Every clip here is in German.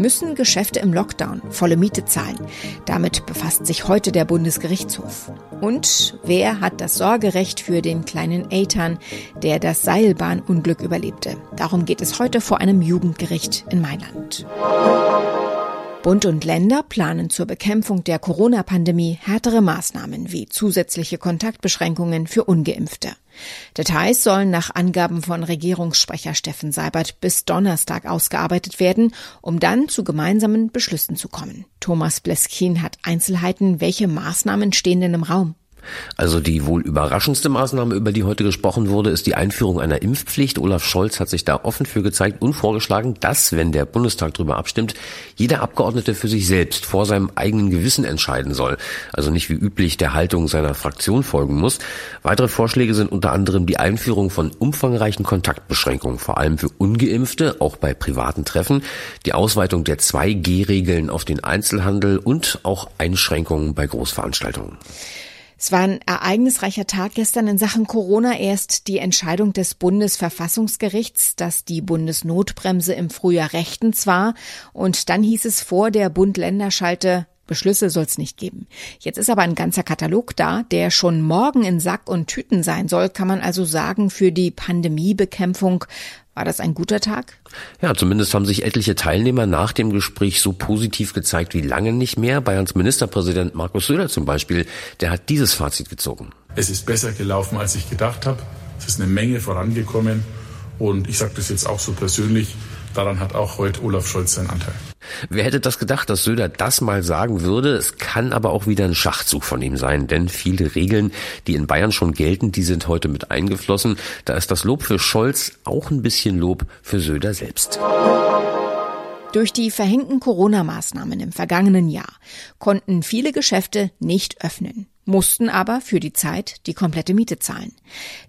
müssen Geschäfte im Lockdown volle Miete zahlen. Damit befasst sich heute der Bundesgerichtshof. Und wer hat das Sorgerecht für den kleinen Eitan, der das Seilbahnunglück überlebte? Darum geht es heute vor einem Jugendgericht in Mailand. Bund und Länder planen zur Bekämpfung der Corona-Pandemie härtere Maßnahmen wie zusätzliche Kontaktbeschränkungen für ungeimpfte. Details sollen nach Angaben von Regierungssprecher Steffen Seibert bis Donnerstag ausgearbeitet werden, um dann zu gemeinsamen Beschlüssen zu kommen. Thomas Bleskin hat Einzelheiten. Welche Maßnahmen stehen denn im Raum? Also die wohl überraschendste Maßnahme, über die heute gesprochen wurde, ist die Einführung einer Impfpflicht. Olaf Scholz hat sich da offen für gezeigt und vorgeschlagen, dass, wenn der Bundestag darüber abstimmt, jeder Abgeordnete für sich selbst vor seinem eigenen Gewissen entscheiden soll. Also nicht wie üblich der Haltung seiner Fraktion folgen muss. Weitere Vorschläge sind unter anderem die Einführung von umfangreichen Kontaktbeschränkungen, vor allem für Ungeimpfte, auch bei privaten Treffen, die Ausweitung der 2G-Regeln auf den Einzelhandel und auch Einschränkungen bei Großveranstaltungen. Es war ein ereignisreicher Tag gestern in Sachen Corona. Erst die Entscheidung des Bundesverfassungsgerichts, dass die Bundesnotbremse im Frühjahr rechtens war. Und dann hieß es vor der Bund-Länder-Schalte, Beschlüsse soll es nicht geben. Jetzt ist aber ein ganzer Katalog da, der schon morgen in Sack und Tüten sein soll, kann man also sagen, für die Pandemiebekämpfung. War das ein guter Tag? Ja, zumindest haben sich etliche Teilnehmer nach dem Gespräch so positiv gezeigt wie lange nicht mehr. Bayerns Ministerpräsident Markus Söder zum Beispiel, der hat dieses Fazit gezogen. Es ist besser gelaufen, als ich gedacht habe. Es ist eine Menge vorangekommen. Und ich sage das jetzt auch so persönlich, daran hat auch heute Olaf Scholz seinen Anteil. Wer hätte das gedacht, dass Söder das mal sagen würde? Es kann aber auch wieder ein Schachzug von ihm sein, denn viele Regeln, die in Bayern schon gelten, die sind heute mit eingeflossen. Da ist das Lob für Scholz auch ein bisschen Lob für Söder selbst. Durch die verhängten Corona-Maßnahmen im vergangenen Jahr konnten viele Geschäfte nicht öffnen mussten aber für die Zeit die komplette Miete zahlen.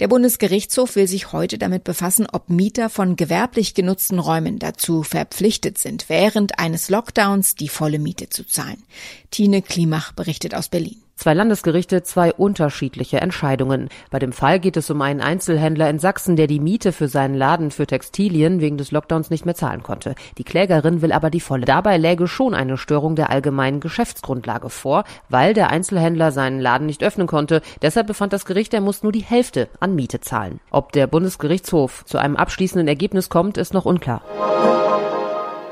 Der Bundesgerichtshof will sich heute damit befassen, ob Mieter von gewerblich genutzten Räumen dazu verpflichtet sind, während eines Lockdowns die volle Miete zu zahlen. Tine Klimach berichtet aus Berlin. Zwei Landesgerichte, zwei unterschiedliche Entscheidungen. Bei dem Fall geht es um einen Einzelhändler in Sachsen, der die Miete für seinen Laden für Textilien wegen des Lockdowns nicht mehr zahlen konnte. Die Klägerin will aber die volle. Dabei läge schon eine Störung der allgemeinen Geschäftsgrundlage vor, weil der Einzelhändler seinen Laden nicht öffnen konnte. Deshalb befand das Gericht, er muss nur die Hälfte an Miete zahlen. Ob der Bundesgerichtshof zu einem abschließenden Ergebnis kommt, ist noch unklar.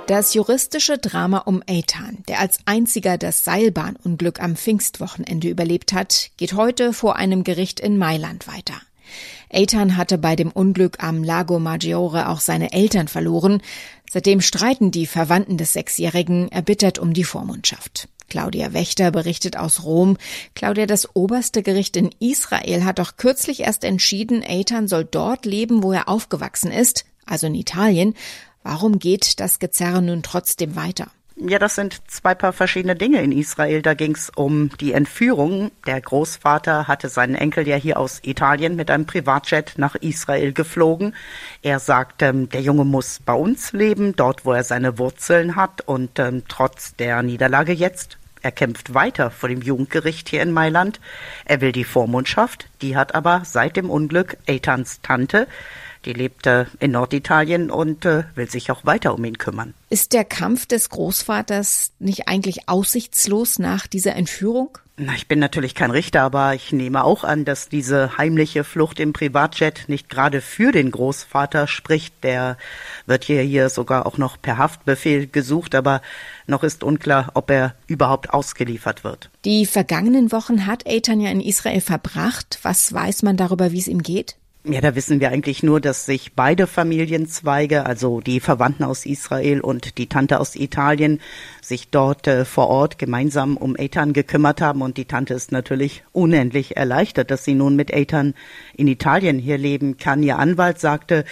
Das juristische Drama um Eitan, der als einziger das Seilbahnunglück am Pfingstwochenende überlebt hat, geht heute vor einem Gericht in Mailand weiter. Eitan hatte bei dem Unglück am Lago Maggiore auch seine Eltern verloren. Seitdem streiten die Verwandten des Sechsjährigen erbittert um die Vormundschaft. Claudia Wächter berichtet aus Rom. Claudia, das oberste Gericht in Israel hat doch kürzlich erst entschieden, Eitan soll dort leben, wo er aufgewachsen ist, also in Italien. Warum geht das Gezerre nun trotzdem weiter? Ja, das sind zwei paar verschiedene Dinge in Israel. Da ging es um die Entführung. Der Großvater hatte seinen Enkel ja hier aus Italien mit einem Privatjet nach Israel geflogen. Er sagte, ähm, der Junge muss bei uns leben, dort wo er seine Wurzeln hat. Und ähm, trotz der Niederlage jetzt, er kämpft weiter vor dem Jugendgericht hier in Mailand. Er will die Vormundschaft. Die hat aber seit dem Unglück Eitans Tante. Die lebt äh, in Norditalien und äh, will sich auch weiter um ihn kümmern. Ist der Kampf des Großvaters nicht eigentlich aussichtslos nach dieser Entführung? Na, ich bin natürlich kein Richter, aber ich nehme auch an, dass diese heimliche Flucht im Privatjet nicht gerade für den Großvater spricht. Der wird hier, hier sogar auch noch per Haftbefehl gesucht, aber noch ist unklar, ob er überhaupt ausgeliefert wird. Die vergangenen Wochen hat Eitan ja in Israel verbracht. Was weiß man darüber, wie es ihm geht? Ja, da wissen wir eigentlich nur, dass sich beide Familienzweige, also die Verwandten aus Israel und die Tante aus Italien, sich dort äh, vor Ort gemeinsam um Ethan gekümmert haben. Und die Tante ist natürlich unendlich erleichtert, dass sie nun mit Ethan in Italien hier leben kann. Ihr Anwalt sagte,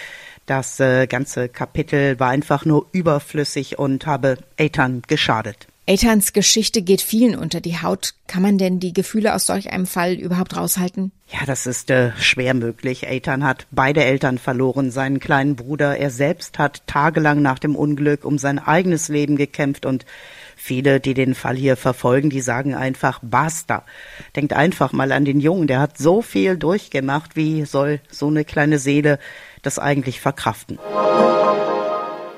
das äh, ganze Kapitel war einfach nur überflüssig und habe Ethan geschadet. Eithans Geschichte geht vielen unter die Haut. Kann man denn die Gefühle aus solch einem Fall überhaupt raushalten? Ja, das ist äh, schwer möglich. Ethan hat beide Eltern verloren, seinen kleinen Bruder. Er selbst hat tagelang nach dem Unglück um sein eigenes Leben gekämpft und viele, die den Fall hier verfolgen, die sagen einfach basta. Denkt einfach mal an den Jungen, der hat so viel durchgemacht. Wie soll so eine kleine Seele das eigentlich verkraften?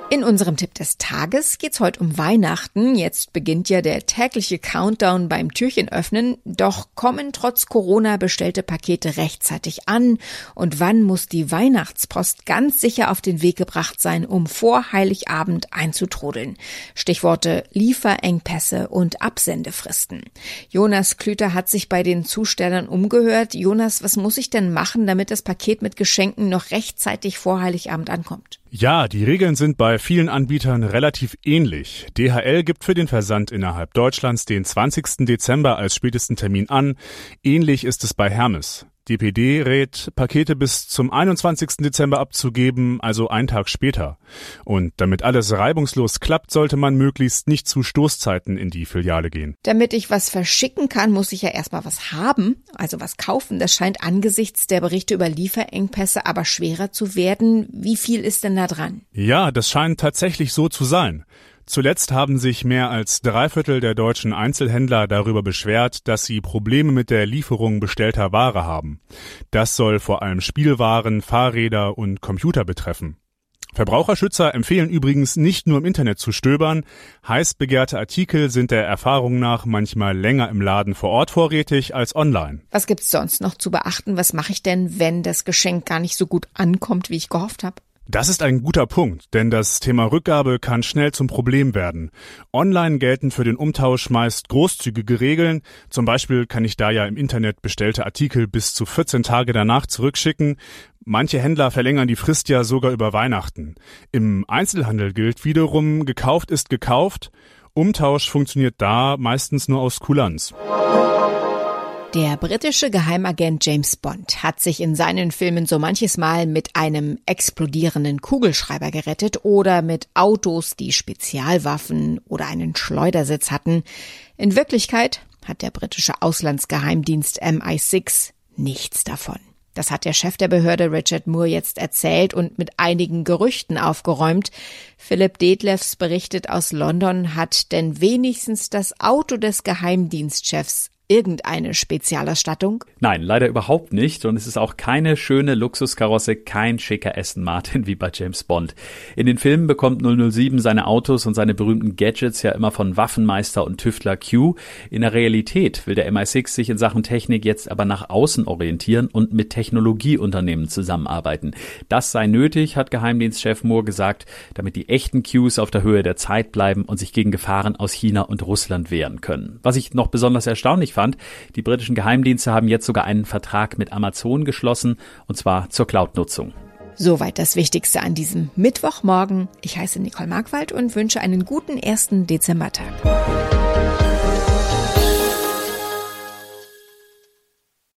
In unserem Tipp des Tages geht's heute um Weihnachten. Jetzt beginnt ja der tägliche Countdown beim Türchen öffnen. Doch kommen trotz Corona bestellte Pakete rechtzeitig an? Und wann muss die Weihnachtspost ganz sicher auf den Weg gebracht sein, um vor Heiligabend einzutrudeln? Stichworte Lieferengpässe und Absendefristen. Jonas Klüter hat sich bei den Zustellern umgehört. Jonas, was muss ich denn machen, damit das Paket mit Geschenken noch rechtzeitig vor Heiligabend ankommt? Ja, die Regeln sind bei vielen Anbietern relativ ähnlich. DHL gibt für den Versand innerhalb Deutschlands den 20. Dezember als spätesten Termin an. Ähnlich ist es bei Hermes. DPD rät, Pakete bis zum 21. Dezember abzugeben, also einen Tag später. Und damit alles reibungslos klappt, sollte man möglichst nicht zu Stoßzeiten in die Filiale gehen. Damit ich was verschicken kann, muss ich ja erstmal was haben, also was kaufen. Das scheint angesichts der Berichte über Lieferengpässe aber schwerer zu werden. Wie viel ist denn da dran? Ja, das scheint tatsächlich so zu sein. Zuletzt haben sich mehr als drei Viertel der deutschen Einzelhändler darüber beschwert, dass sie Probleme mit der Lieferung bestellter Ware haben. Das soll vor allem Spielwaren, Fahrräder und Computer betreffen. Verbraucherschützer empfehlen übrigens nicht nur im Internet zu stöbern. Heiß begehrte Artikel sind der Erfahrung nach manchmal länger im Laden vor Ort vorrätig als online. Was gibt's sonst noch zu beachten? Was mache ich denn, wenn das Geschenk gar nicht so gut ankommt, wie ich gehofft habe? Das ist ein guter Punkt, denn das Thema Rückgabe kann schnell zum Problem werden. Online gelten für den Umtausch meist großzügige Regeln. Zum Beispiel kann ich da ja im Internet bestellte Artikel bis zu 14 Tage danach zurückschicken. Manche Händler verlängern die Frist ja sogar über Weihnachten. Im Einzelhandel gilt wiederum, gekauft ist gekauft. Umtausch funktioniert da meistens nur aus Kulanz. Der britische Geheimagent James Bond hat sich in seinen Filmen so manches Mal mit einem explodierenden Kugelschreiber gerettet oder mit Autos, die Spezialwaffen oder einen Schleudersitz hatten. In Wirklichkeit hat der britische Auslandsgeheimdienst MI6 nichts davon. Das hat der Chef der Behörde Richard Moore jetzt erzählt und mit einigen Gerüchten aufgeräumt. Philipp Detlefs berichtet aus London, hat denn wenigstens das Auto des Geheimdienstchefs irgendeine Spezialausstattung? Nein, leider überhaupt nicht. Und es ist auch keine schöne Luxuskarosse, kein schicker Aston Martin wie bei James Bond. In den Filmen bekommt 007 seine Autos und seine berühmten Gadgets ja immer von Waffenmeister und Tüftler Q. In der Realität will der MI6 sich in Sachen Technik jetzt aber nach außen orientieren und mit Technologieunternehmen zusammenarbeiten. Das sei nötig, hat Geheimdienstchef Moore gesagt, damit die echten Qs auf der Höhe der Zeit bleiben und sich gegen Gefahren aus China und Russland wehren können. Was ich noch besonders erstaunlich fand, die britischen Geheimdienste haben jetzt sogar einen Vertrag mit Amazon geschlossen, und zwar zur Cloud-Nutzung. Soweit das Wichtigste an diesem Mittwochmorgen. Ich heiße Nicole Markwald und wünsche einen guten ersten Dezembertag.